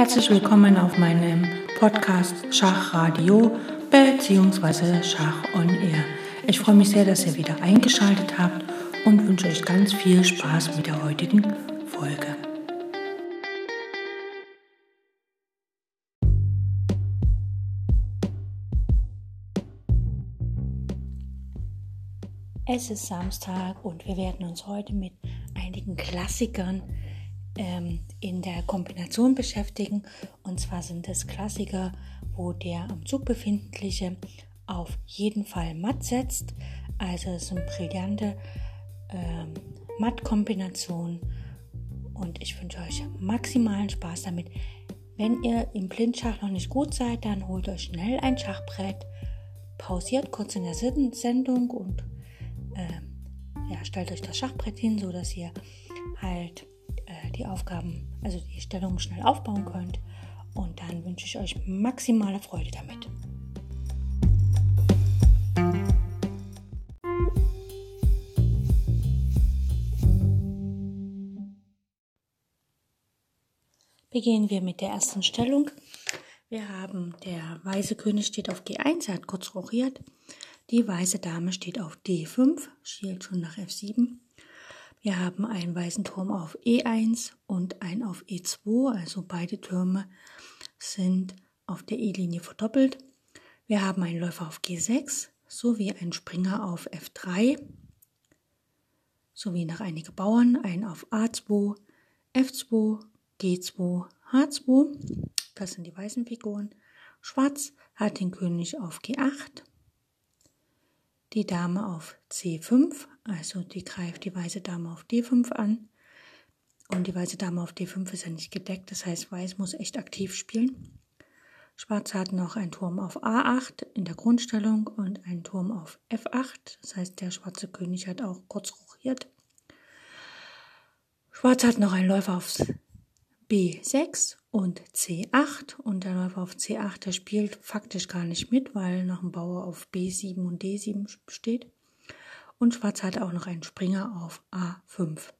Herzlich willkommen auf meinem Podcast Schachradio bzw. Schach on Air. Ich freue mich sehr, dass ihr wieder eingeschaltet habt und wünsche euch ganz viel Spaß mit der heutigen Folge. Es ist Samstag und wir werden uns heute mit einigen Klassikern ähm, in der Kombination beschäftigen. Und zwar sind es Klassiker, wo der am Zug befindliche auf jeden Fall matt setzt. Also es sind brillante ähm, Matt-Kombinationen. Und ich wünsche euch maximalen Spaß damit. Wenn ihr im Blindschach noch nicht gut seid, dann holt euch schnell ein Schachbrett, pausiert kurz in der Sendung und äh, ja, stellt euch das Schachbrett hin, so dass ihr halt die Aufgaben, also die Stellung schnell aufbauen könnt. Und dann wünsche ich euch maximale Freude damit. Beginnen wir mit der ersten Stellung. Wir haben der weiße König steht auf G1, er hat kurz rochiert. Die weiße Dame steht auf D5, schielt schon nach F7. Wir haben einen weißen Turm auf E1 und einen auf E2, also beide Türme sind auf der E-Linie verdoppelt. Wir haben einen Läufer auf G6 sowie einen Springer auf F3 sowie noch einige Bauern, einen auf A2, F2, G2, H2. Das sind die weißen Figuren. Schwarz hat den König auf G8, die Dame auf C5, also die greift die weiße Dame auf D5 an. Und die weiße Dame auf D5 ist ja nicht gedeckt, das heißt, Weiß muss echt aktiv spielen. Schwarz hat noch einen Turm auf A8 in der Grundstellung und einen Turm auf F8. Das heißt, der schwarze König hat auch kurz rochiert. Schwarz hat noch einen Läufer auf B6 und C8 und der Läufer auf C8, der spielt faktisch gar nicht mit, weil noch ein Bauer auf B7 und D7 steht. Und Schwarz hat auch noch einen Springer auf A5.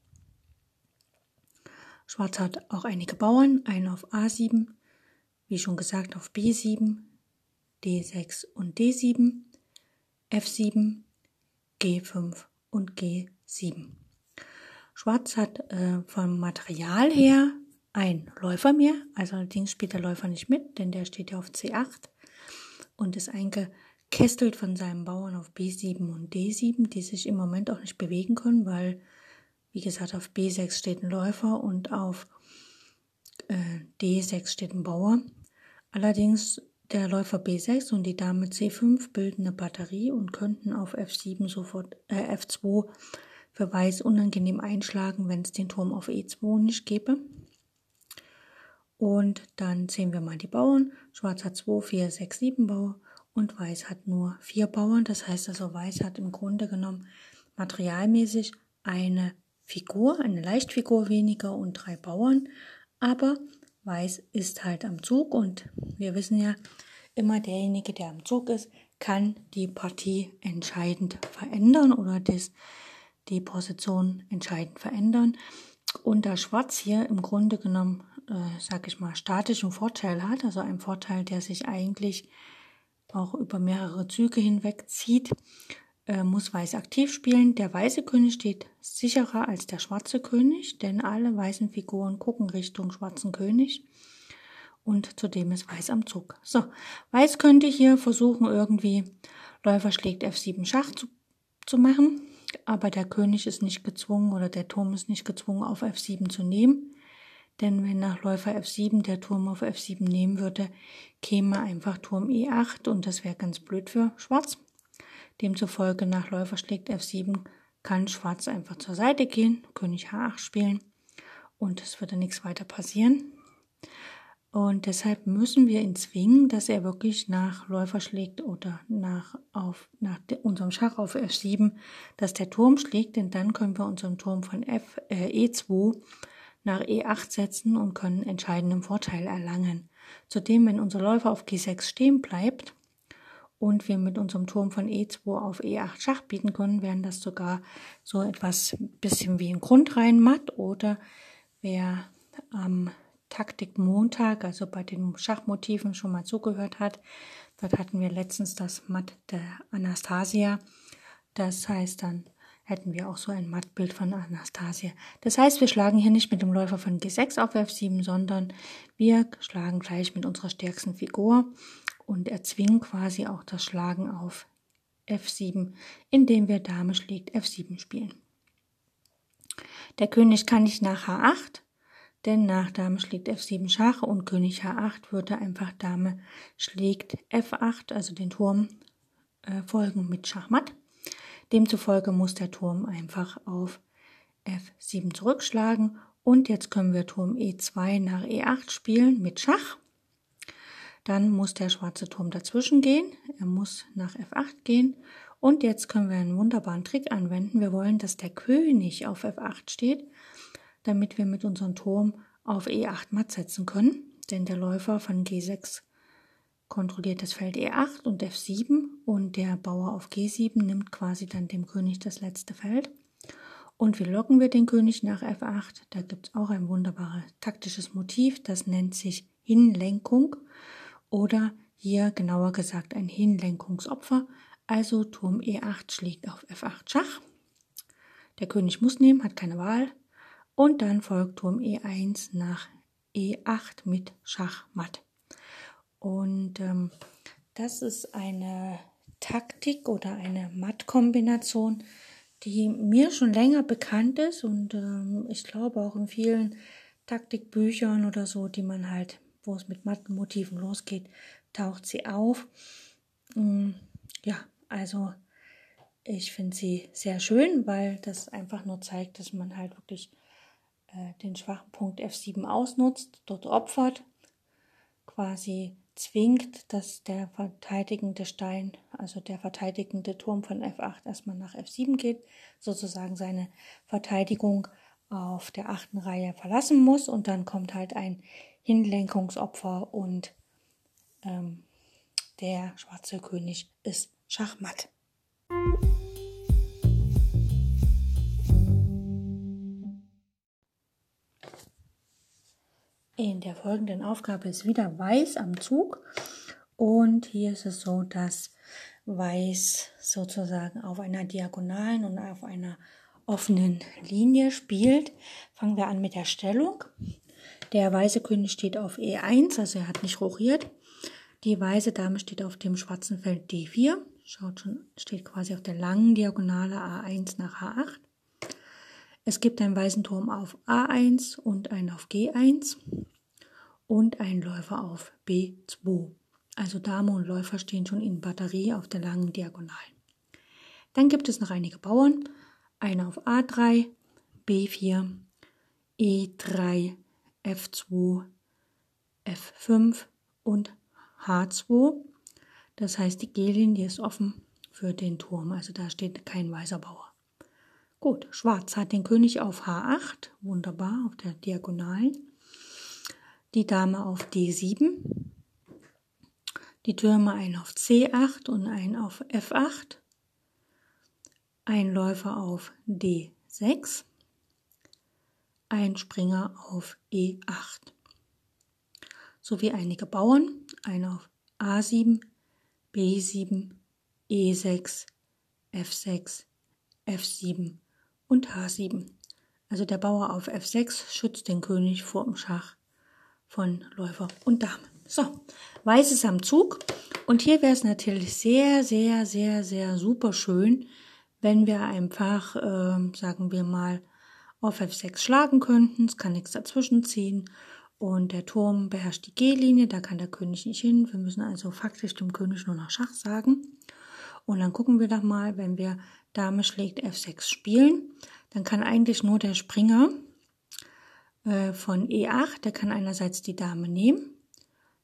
Schwarz hat auch einige Bauern, einen auf A7, wie schon gesagt auf B7, D6 und D7, F7, G5 und G7. Schwarz hat äh, vom Material her ein Läufer mehr, also allerdings spielt der Läufer nicht mit, denn der steht ja auf C8 und ist eingekästelt von seinen Bauern auf B7 und D7, die sich im Moment auch nicht bewegen können, weil, wie gesagt, auf B6 steht ein Läufer und auf äh, D6 steht ein Bauer. Allerdings der Läufer B6 und die Dame C5 bilden eine Batterie und könnten auf F7 sofort äh, F2 für Weiß unangenehm einschlagen, wenn es den Turm auf E2 nicht gäbe. Und dann sehen wir mal die Bauern. Schwarz hat 2, 4, 6, 7 Bauern und Weiß hat nur 4 Bauern. Das heißt also, Weiß hat im Grunde genommen materialmäßig eine Figur, eine Leichtfigur weniger und drei Bauern. Aber Weiß ist halt am Zug und wir wissen ja, immer derjenige, der am Zug ist, kann die Partie entscheidend verändern oder das, die Position entscheidend verändern. Und da Schwarz hier im Grunde genommen äh, sag ich mal, statischen Vorteil hat, also ein Vorteil, der sich eigentlich auch über mehrere Züge hinweg zieht, äh, muss Weiß aktiv spielen. Der weiße König steht sicherer als der schwarze König, denn alle weißen Figuren gucken Richtung schwarzen König. Und zudem ist Weiß am Zug. So, Weiß könnte hier versuchen, irgendwie Läufer schlägt F7 Schach zu, zu machen, aber der König ist nicht gezwungen oder der Turm ist nicht gezwungen, auf F7 zu nehmen. Denn wenn nach Läufer F7 der Turm auf F7 nehmen würde, käme einfach Turm E8 und das wäre ganz blöd für Schwarz. Demzufolge nach Läufer schlägt F7 kann Schwarz einfach zur Seite gehen, König H8 spielen und es würde nichts weiter passieren. Und deshalb müssen wir ihn zwingen, dass er wirklich nach Läufer schlägt oder nach, auf, nach unserem Schach auf F7, dass der Turm schlägt, denn dann können wir unseren Turm von F, äh, E2 nach E8 setzen und können entscheidenden Vorteil erlangen. Zudem, wenn unser Läufer auf G6 stehen bleibt und wir mit unserem Turm von E2 auf E8 Schach bieten können, wären das sogar so etwas bisschen wie ein Grundreihen matt oder wer am Taktik Montag, also bei den Schachmotiven schon mal zugehört hat. Dort hatten wir letztens das Matt der Anastasia. Das heißt, dann hätten wir auch so ein Mattbild von Anastasia. Das heißt, wir schlagen hier nicht mit dem Läufer von G6 auf F7, sondern wir schlagen gleich mit unserer stärksten Figur und erzwingen quasi auch das Schlagen auf F7, indem wir Dame schlägt F7 spielen. Der König kann nicht nach H8, denn nach Dame schlägt F7 Schach und König H8 würde einfach Dame schlägt F8, also den Turm, äh, folgen mit Schachmatt. Demzufolge muss der Turm einfach auf F7 zurückschlagen und jetzt können wir Turm E2 nach E8 spielen mit Schach. Dann muss der schwarze Turm dazwischen gehen. Er muss nach F8 gehen. Und jetzt können wir einen wunderbaren Trick anwenden. Wir wollen, dass der König auf F8 steht, damit wir mit unserem Turm auf E8 matt setzen können. Denn der Läufer von G6 kontrolliert das Feld E8 und F7 und der Bauer auf G7 nimmt quasi dann dem König das letzte Feld. Und wie locken wir den König nach F8? Da gibt es auch ein wunderbares taktisches Motiv, das nennt sich Hinlenkung oder hier genauer gesagt ein Hinlenkungsopfer, also Turm E8 schlägt auf F8 Schach. Der König muss nehmen, hat keine Wahl. Und dann folgt Turm E1 nach E8 mit Schach matt. Und ähm, das ist eine Taktik oder eine Mattkombination, die mir schon länger bekannt ist und ähm, ich glaube auch in vielen Taktikbüchern oder so, die man halt wo es mit Mattenmotiven losgeht, taucht sie auf. Mm, ja, also ich finde sie sehr schön, weil das einfach nur zeigt, dass man halt wirklich äh, den schwachen Punkt F7 ausnutzt, dort opfert, quasi zwingt, dass der verteidigende Stein, also der verteidigende Turm von F8 erstmal nach F7 geht, sozusagen seine Verteidigung auf der achten Reihe verlassen muss und dann kommt halt ein Hinlenkungsopfer und ähm, der schwarze König ist Schachmatt. In der folgenden Aufgabe ist wieder Weiß am Zug und hier ist es so, dass Weiß sozusagen auf einer diagonalen und auf einer offenen Linie spielt. Fangen wir an mit der Stellung. Der weiße König steht auf E1, also er hat nicht rochiert. Die weiße Dame steht auf dem schwarzen Feld D4. Schaut schon, steht quasi auf der langen Diagonale A1 nach H8. Es gibt einen weißen Turm auf A1 und einen auf G1 und einen Läufer auf B2. Also Dame und Läufer stehen schon in Batterie auf der langen Diagonale. Dann gibt es noch einige Bauern. Einer auf A3, B4, E3, F2, F5 und H2. Das heißt, die G-Linie ist offen für den Turm, also da steht kein weißer Bauer. Gut, Schwarz hat den König auf H8, wunderbar, auf der Diagonalen. Die Dame auf D7. Die Türme ein auf C8 und ein auf F8. Ein Läufer auf D6 ein Springer auf E8 sowie einige Bauern, einer auf A7, B7, E6, F6, F7 und H7. Also der Bauer auf F6 schützt den König vor dem Schach von Läufer und Dame. So, Weiß ist am Zug und hier wäre es natürlich sehr, sehr, sehr, sehr super schön, wenn wir einfach, äh, sagen wir mal, auf F6 schlagen könnten. Es kann nichts dazwischen ziehen. Und der Turm beherrscht die G-Linie, da kann der König nicht hin. Wir müssen also faktisch dem König nur noch Schach sagen. Und dann gucken wir doch mal, wenn wir Dame schlägt F6 spielen, dann kann eigentlich nur der Springer äh, von E8, der kann einerseits die Dame nehmen,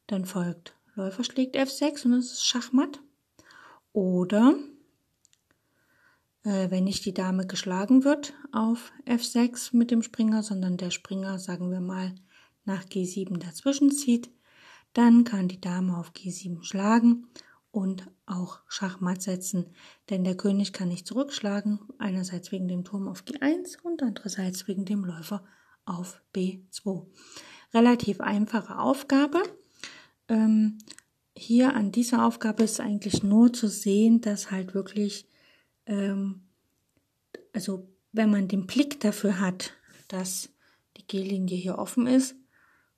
dann folgt Läufer schlägt F6 und das ist Schachmatt. Oder äh, wenn nicht die Dame geschlagen wird auf F6 mit dem Springer, sondern der Springer, sagen wir mal, nach G7 dazwischen zieht, dann kann die Dame auf G7 schlagen und auch Schachmatt setzen, denn der König kann nicht zurückschlagen, einerseits wegen dem Turm auf G1 und andererseits wegen dem Läufer auf B2. relativ einfache Aufgabe. Ähm, hier an dieser Aufgabe ist eigentlich nur zu sehen, dass halt wirklich, ähm, also wenn man den Blick dafür hat, dass die G-Linie hier offen ist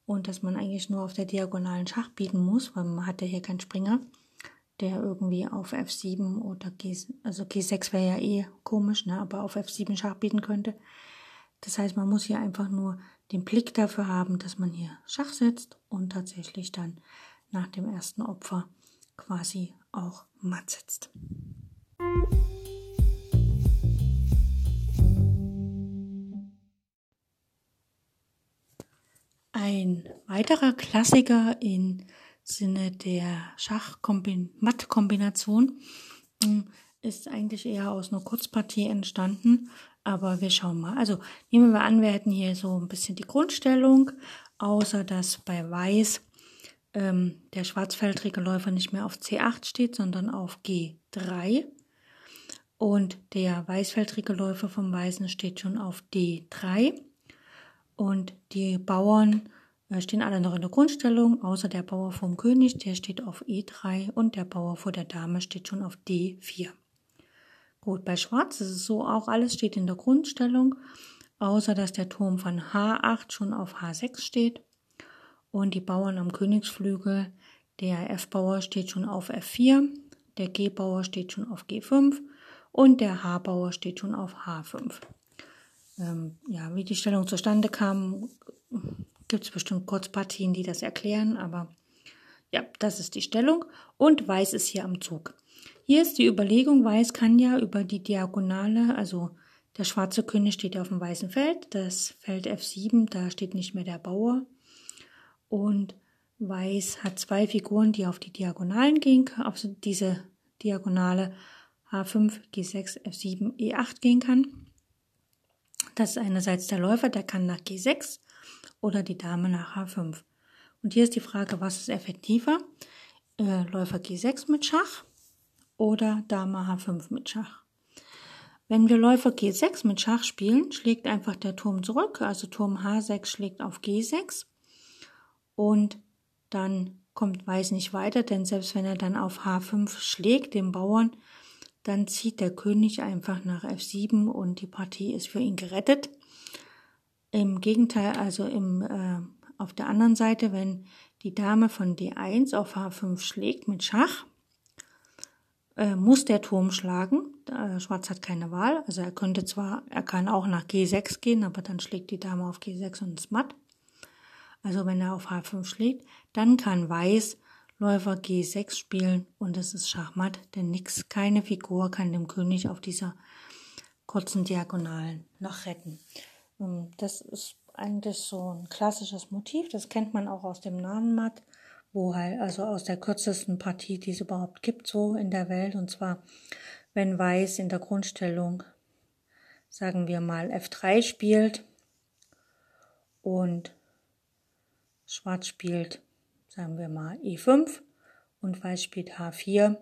und dass man eigentlich nur auf der diagonalen Schach bieten muss, weil man hat ja hier keinen Springer, der irgendwie auf F7 oder G, also G6 wäre ja eh komisch, ne, aber auf F7 Schach bieten könnte. Das heißt, man muss hier einfach nur den Blick dafür haben, dass man hier Schach setzt und tatsächlich dann nach dem ersten Opfer quasi auch matt setzt. Ein weiterer Klassiker im Sinne der Schach-Matt-Kombination hm, ist eigentlich eher aus einer Kurzpartie entstanden, aber wir schauen mal. Also nehmen wir an, wir hätten hier so ein bisschen die Grundstellung, außer dass bei Weiß ähm, der schwarzfeldrige Läufer nicht mehr auf C8 steht, sondern auf G3. Und der weißfeldrige Läufer vom Weißen steht schon auf D3. Und die Bauern stehen alle noch in der Grundstellung, außer der Bauer vom König, der steht auf E3 und der Bauer vor der Dame steht schon auf D4. Gut, bei Schwarz ist es so, auch alles steht in der Grundstellung, außer dass der Turm von H8 schon auf H6 steht und die Bauern am Königsflügel, der F-Bauer steht schon auf F4, der G-Bauer steht schon auf G5 und der H-Bauer steht schon auf H5. Ähm, ja, wie die Stellung zustande kam, gibt es bestimmt Kurzpartien, die das erklären, aber ja, das ist die Stellung und Weiß ist hier am Zug. Hier ist die Überlegung, Weiß kann ja über die Diagonale, also der schwarze König steht auf dem weißen Feld, das Feld F7, da steht nicht mehr der Bauer und Weiß hat zwei Figuren, die auf die Diagonalen gehen, auf diese Diagonale H5, G6, F7, E8 gehen kann. Das ist einerseits der Läufer, der kann nach G6 oder die Dame nach H5. Und hier ist die Frage, was ist effektiver? Äh, Läufer G6 mit Schach oder Dame H5 mit Schach? Wenn wir Läufer G6 mit Schach spielen, schlägt einfach der Turm zurück, also Turm H6 schlägt auf G6 und dann kommt Weiß nicht weiter, denn selbst wenn er dann auf H5 schlägt, den Bauern, dann zieht der König einfach nach F7 und die Partie ist für ihn gerettet. Im Gegenteil, also im, äh, auf der anderen Seite, wenn die Dame von D1 auf H5 schlägt mit Schach, äh, muss der Turm schlagen. Äh, Schwarz hat keine Wahl. Also er könnte zwar, er kann auch nach G6 gehen, aber dann schlägt die Dame auf G6 und ist matt. Also wenn er auf H5 schlägt, dann kann Weiß Läufer G6 spielen und es ist Schachmatt, denn nix, keine Figur kann dem König auf dieser kurzen Diagonalen noch retten. Ähm, das ist eigentlich so ein klassisches Motiv, das kennt man auch aus dem Namen Matt, wo halt, also aus der kürzesten Partie, die es überhaupt gibt, so in der Welt, und zwar, wenn Weiß in der Grundstellung, sagen wir mal, F3 spielt und Schwarz spielt, sagen wir mal, E5 und Weiß spielt H4,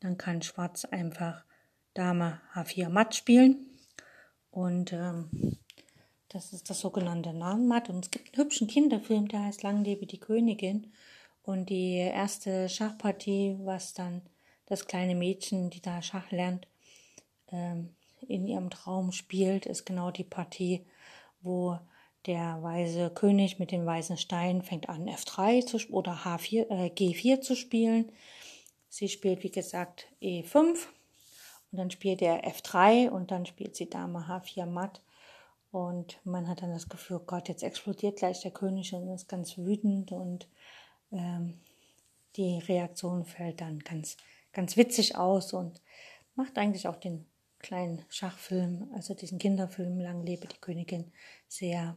dann kann Schwarz einfach Dame H4 matt spielen. Und ähm, das ist das sogenannte Nahenmatt. Und es gibt einen hübschen Kinderfilm, der heißt Lang lebe die Königin. Und die erste Schachpartie, was dann das kleine Mädchen, die da Schach lernt, ähm, in ihrem Traum spielt, ist genau die Partie, wo der weise König mit dem weißen Stein fängt an, F3 zu, oder H4, äh, G4 zu spielen. Sie spielt, wie gesagt, E5 und dann spielt er F3 und dann spielt sie Dame H4 matt und man hat dann das Gefühl, oh Gott, jetzt explodiert gleich der König und ist ganz wütend und ähm, die Reaktion fällt dann ganz, ganz witzig aus und macht eigentlich auch den kleinen Schachfilm, also diesen Kinderfilm Lang lebe die Königin, sehr,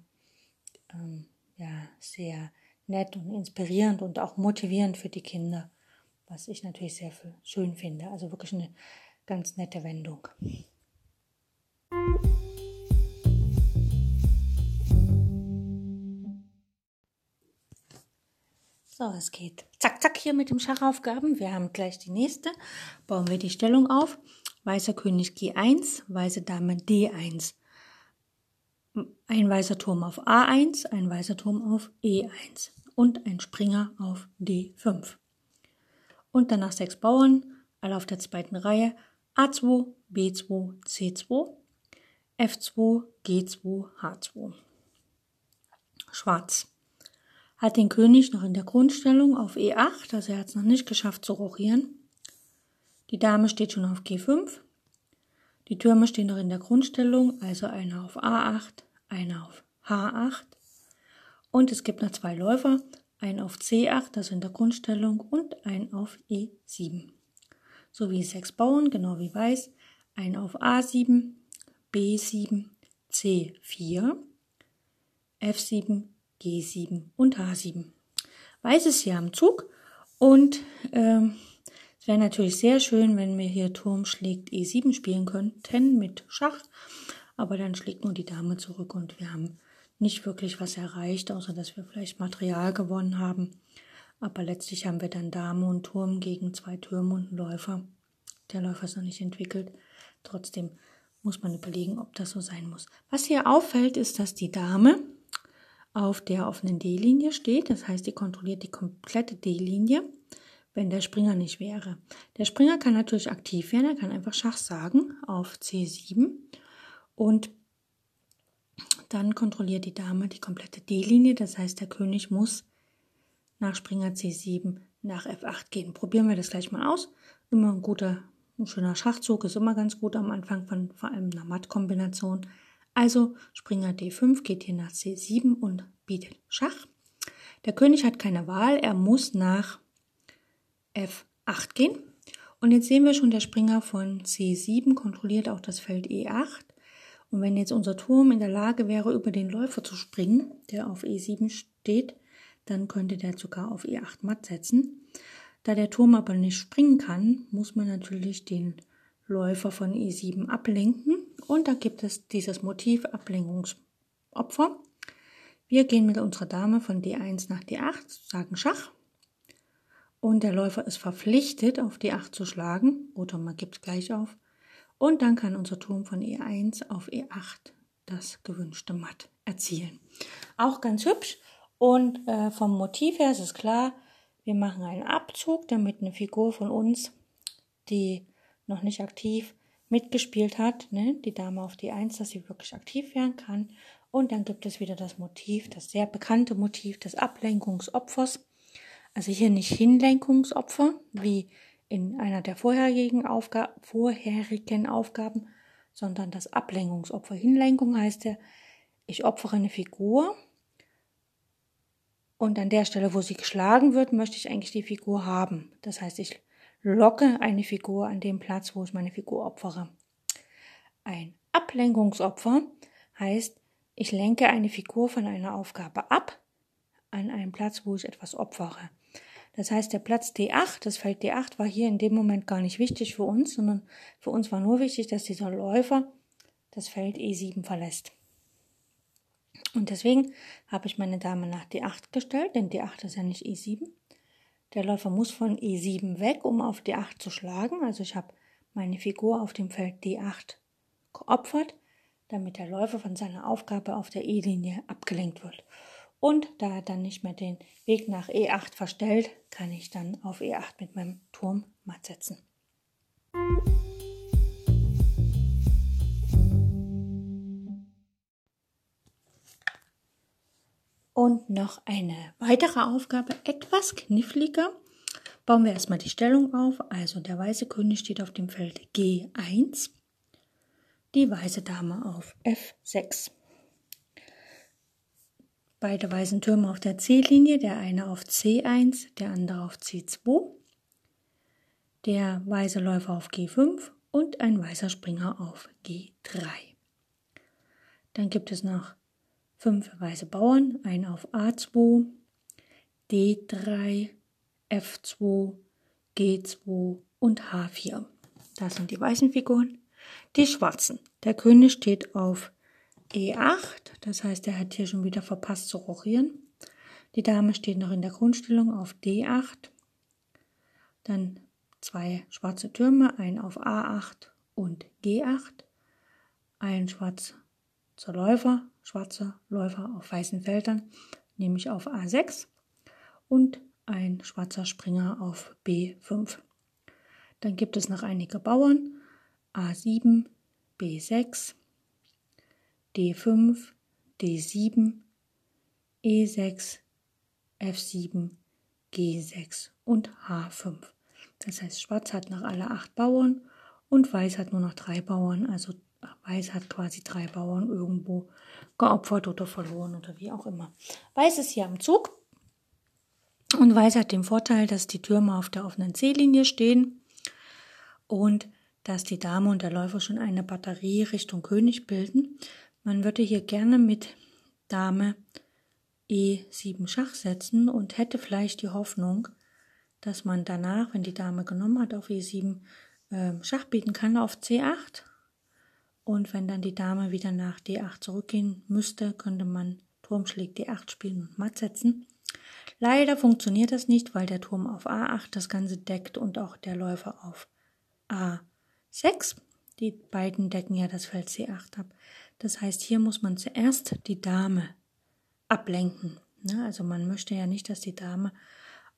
ähm, ja, sehr nett und inspirierend und auch motivierend für die Kinder, was ich natürlich sehr schön finde. Also wirklich eine ganz nette Wendung. So, es geht zack, zack hier mit dem Schachaufgaben. Wir haben gleich die nächste. Bauen wir die Stellung auf. Weißer König G1, weiße Dame D1. ein weißer Turm auf A1, ein weißer Turm auf E1 und ein Springer auf D5. Und danach sechs Bauern, alle auf der zweiten Reihe, A2, B2, C2, F2, G2, H2. Schwarz hat den König noch in der Grundstellung auf E8, also er hat es noch nicht geschafft zu rochieren. Die Dame steht schon auf G5. Die Türme stehen noch in der Grundstellung, also einer auf A8, einer auf H8. Und es gibt noch zwei Läufer, ein auf C8, also in der Grundstellung, und ein auf E7. Sowie sechs Bauern, genau wie weiß, ein auf A7, B7, C4, F7, G7 und H7. Weiß ist hier am Zug und ähm, es wäre natürlich sehr schön, wenn wir hier Turm schlägt E7 spielen könnten mit Schach, aber dann schlägt nur die Dame zurück und wir haben nicht wirklich was erreicht, außer dass wir vielleicht Material gewonnen haben. Aber letztlich haben wir dann Dame und Turm gegen zwei Türme und einen Läufer. Der Läufer ist noch nicht entwickelt. Trotzdem muss man überlegen, ob das so sein muss. Was hier auffällt, ist, dass die Dame auf der offenen D-Linie steht. Das heißt, die kontrolliert die komplette D-Linie, wenn der Springer nicht wäre. Der Springer kann natürlich aktiv werden. Er kann einfach Schach sagen auf C7 und dann kontrolliert die Dame die komplette D-Linie. Das heißt, der König muss nach Springer C7 nach F8 gehen. Probieren wir das gleich mal aus. Immer ein guter, ein schöner Schachzug ist immer ganz gut am Anfang von vor allem einer Mattkombination. Also Springer D5 geht hier nach C7 und bietet Schach. Der König hat keine Wahl, er muss nach F8 gehen. Und jetzt sehen wir schon, der Springer von C7 kontrolliert auch das Feld E8. Und wenn jetzt unser Turm in der Lage wäre, über den Läufer zu springen, der auf E7 steht, dann könnte der sogar auf E8 matt setzen. Da der Turm aber nicht springen kann, muss man natürlich den Läufer von E7 ablenken. Und da gibt es dieses Motiv Ablenkungsopfer. Wir gehen mit unserer Dame von D1 nach D8, sagen Schach. Und der Läufer ist verpflichtet, auf D8 zu schlagen. Oder man gibt es gleich auf. Und dann kann unser Turm von E1 auf E8 das gewünschte Matt erzielen. Auch ganz hübsch. Und äh, vom Motiv her ist es klar, wir machen einen Abzug, damit eine Figur von uns, die noch nicht aktiv mitgespielt hat, ne, die Dame auf die 1, dass sie wirklich aktiv werden kann. Und dann gibt es wieder das Motiv, das sehr bekannte Motiv des Ablenkungsopfers. Also hier nicht Hinlenkungsopfer, wie in einer der vorherigen, Aufga vorherigen Aufgaben, sondern das Ablenkungsopfer. Hinlenkung heißt ja, ich opfere eine Figur und an der Stelle, wo sie geschlagen wird, möchte ich eigentlich die Figur haben. Das heißt, ich locke eine Figur an dem Platz, wo ich meine Figur opfere. Ein Ablenkungsopfer heißt, ich lenke eine Figur von einer Aufgabe ab an einen Platz, wo ich etwas opfere. Das heißt, der Platz D8, das Feld D8 war hier in dem Moment gar nicht wichtig für uns, sondern für uns war nur wichtig, dass dieser Läufer das Feld E7 verlässt. Und deswegen habe ich meine Dame nach D8 gestellt, denn D8 ist ja nicht E7. Der Läufer muss von E7 weg, um auf D8 zu schlagen. Also ich habe meine Figur auf dem Feld D8 geopfert, damit der Läufer von seiner Aufgabe auf der E-Linie abgelenkt wird. Und da er dann nicht mehr den Weg nach E8 verstellt, kann ich dann auf E8 mit meinem Turm matt setzen. Noch eine weitere Aufgabe, etwas kniffliger. Bauen wir erstmal die Stellung auf. Also der weiße König steht auf dem Feld G1, die weiße Dame auf F6 beide weißen Türme auf der C-Linie, der eine auf C1, der andere auf C2, der weiße Läufer auf G5 und ein weißer Springer auf G3. Dann gibt es noch fünf weiße Bauern, ein auf A2, D3, F2, G2 und H4. Das sind die weißen Figuren. Die schwarzen. Der König steht auf E8, das heißt, er hat hier schon wieder verpasst zu rochieren. Die Dame steht noch in der Grundstellung auf D8. Dann zwei schwarze Türme, ein auf A8 und G8. Ein schwarzer Läufer schwarze Läufer auf weißen Feldern, nämlich auf A6 und ein schwarzer Springer auf B5. Dann gibt es noch einige Bauern A7, B6, D5, D7, E6, F7, G6 und H5. Das heißt, Schwarz hat noch alle acht Bauern und Weiß hat nur noch drei Bauern. Also Weiß hat quasi drei Bauern irgendwo geopfert oder verloren oder wie auch immer. Weiß ist hier am Zug und Weiß hat den Vorteil, dass die Türme auf der offenen C-Linie stehen und dass die Dame und der Läufer schon eine Batterie Richtung König bilden. Man würde hier gerne mit Dame E7 Schach setzen und hätte vielleicht die Hoffnung, dass man danach, wenn die Dame genommen hat, auf E7 äh, Schach bieten kann auf C8. Und wenn dann die Dame wieder nach D8 zurückgehen müsste, könnte man Turm schlägt D8 spielen und matt setzen. Leider funktioniert das nicht, weil der Turm auf A8 das Ganze deckt und auch der Läufer auf A6. Die beiden decken ja das Feld C8 ab. Das heißt, hier muss man zuerst die Dame ablenken. Ne? Also man möchte ja nicht, dass die Dame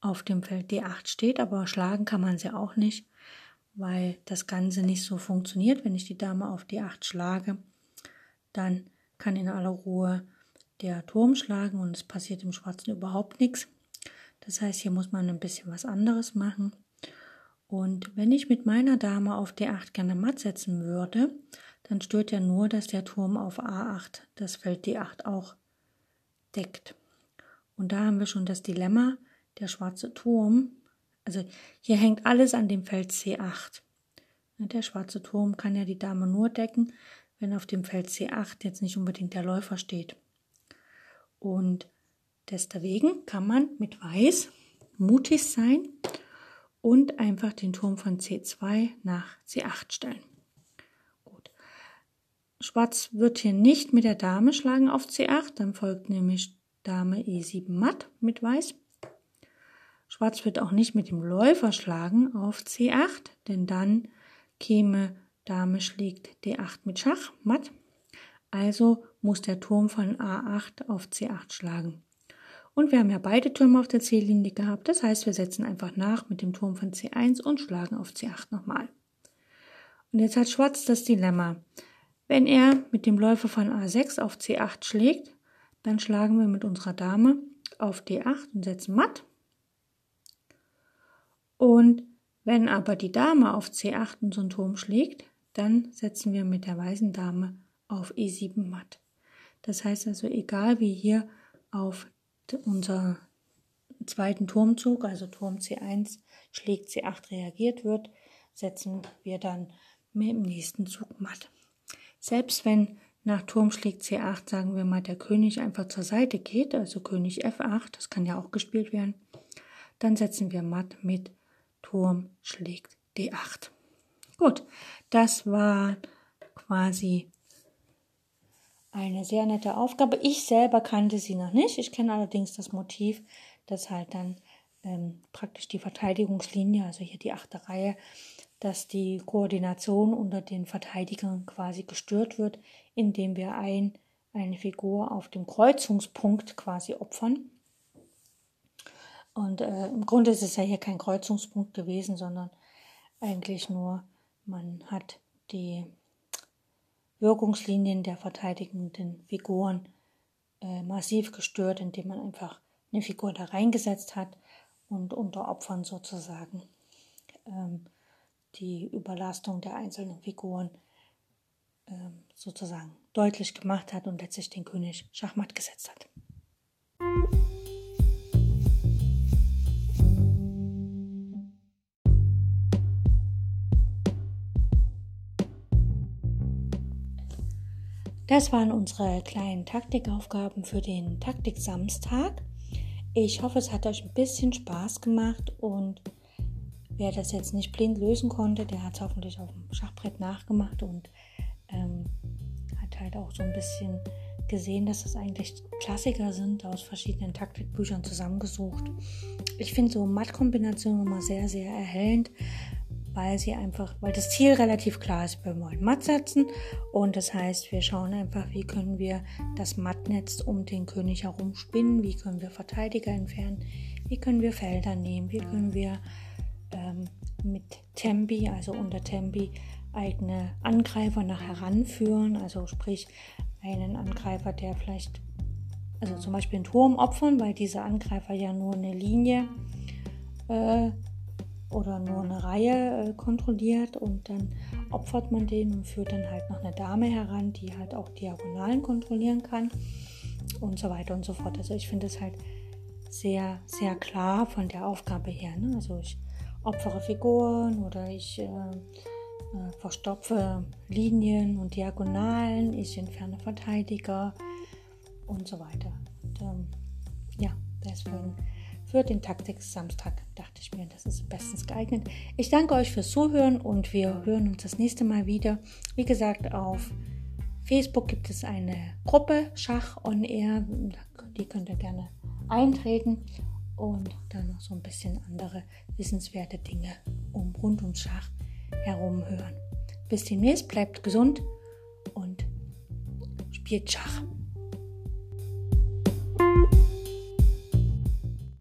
auf dem Feld D8 steht, aber schlagen kann man sie auch nicht, weil das Ganze nicht so funktioniert. Wenn ich die Dame auf D8 schlage, dann kann in aller Ruhe der Turm schlagen und es passiert im Schwarzen überhaupt nichts. Das heißt, hier muss man ein bisschen was anderes machen. Und wenn ich mit meiner Dame auf D8 gerne matt setzen würde, dann stört ja nur, dass der Turm auf A8 das Feld D8 auch deckt. Und da haben wir schon das Dilemma, der schwarze Turm, also hier hängt alles an dem Feld C8. Der schwarze Turm kann ja die Dame nur decken, wenn auf dem Feld C8 jetzt nicht unbedingt der Läufer steht. Und deswegen kann man mit Weiß mutig sein und einfach den Turm von C2 nach C8 stellen. Gut. Schwarz wird hier nicht mit der Dame schlagen auf C8, dann folgt nämlich Dame E7 matt mit Weiß. Schwarz wird auch nicht mit dem Läufer schlagen auf C8, denn dann käme Dame schlägt D8 mit Schach matt. Also muss der Turm von A8 auf C8 schlagen. Und wir haben ja beide Türme auf der C-Linie gehabt. Das heißt, wir setzen einfach nach mit dem Turm von C1 und schlagen auf C8 nochmal. Und jetzt hat Schwarz das Dilemma. Wenn er mit dem Läufer von A6 auf C8 schlägt, dann schlagen wir mit unserer Dame auf D8 und setzen matt. Und wenn aber die Dame auf C8 unseren Turm schlägt, dann setzen wir mit der weißen Dame auf E7 matt. Das heißt also, egal wie hier auf unser zweiten Turmzug, also Turm C1 schlägt C8 reagiert wird, setzen wir dann mit dem nächsten Zug matt. Selbst wenn nach Turm schlägt C8, sagen wir mal, der König einfach zur Seite geht, also König F8, das kann ja auch gespielt werden, dann setzen wir matt mit Turm schlägt D8. Gut, das war quasi eine sehr nette Aufgabe. Ich selber kannte sie noch nicht. Ich kenne allerdings das Motiv, dass halt dann ähm, praktisch die Verteidigungslinie, also hier die achte Reihe, dass die Koordination unter den Verteidigern quasi gestört wird, indem wir ein, eine Figur auf dem Kreuzungspunkt quasi opfern. Und äh, im Grunde ist es ja hier kein Kreuzungspunkt gewesen, sondern eigentlich nur, man hat die Wirkungslinien der verteidigenden Figuren äh, massiv gestört, indem man einfach eine Figur da reingesetzt hat und unter Opfern sozusagen ähm, die Überlastung der einzelnen Figuren ähm, sozusagen deutlich gemacht hat und letztlich den König Schachmatt gesetzt hat. Das waren unsere kleinen Taktikaufgaben für den Taktik-Samstag. Ich hoffe, es hat euch ein bisschen Spaß gemacht und wer das jetzt nicht blind lösen konnte, der hat es hoffentlich auf dem Schachbrett nachgemacht und ähm, hat halt auch so ein bisschen gesehen, dass das eigentlich Klassiker sind, aus verschiedenen Taktikbüchern zusammengesucht. Ich finde so Mattkombinationen immer sehr, sehr erhellend, weil sie einfach, weil das Ziel relativ klar ist, wir wollen matt setzen. Und das heißt, wir schauen einfach, wie können wir das Mattnetz um den König herum spinnen, wie können wir Verteidiger entfernen, wie können wir Felder nehmen, wie können wir ähm, mit Tempi, also unter Tempi, eigene Angreifer nach heranführen, also sprich einen Angreifer, der vielleicht, also zum Beispiel einen Turm opfern, weil dieser Angreifer ja nur eine Linie äh, oder nur eine Reihe äh, kontrolliert und dann opfert man den und führt dann halt noch eine Dame heran, die halt auch Diagonalen kontrollieren kann und so weiter und so fort. Also ich finde es halt sehr, sehr klar von der Aufgabe her. Ne? Also ich opfere Figuren oder ich äh, äh, verstopfe Linien und Diagonalen, ich entferne Verteidiger und so weiter. Und, ähm, ja, deswegen für den Taktik-Samstag dachte ich mir, das ist bestens geeignet. Ich danke euch fürs Zuhören und wir hören uns das nächste Mal wieder. Wie gesagt, auf Facebook gibt es eine Gruppe Schach on Air. Die könnt ihr gerne eintreten und dann noch so ein bisschen andere wissenswerte Dinge um rund ums Schach herum hören. Bis demnächst, bleibt gesund und spielt Schach.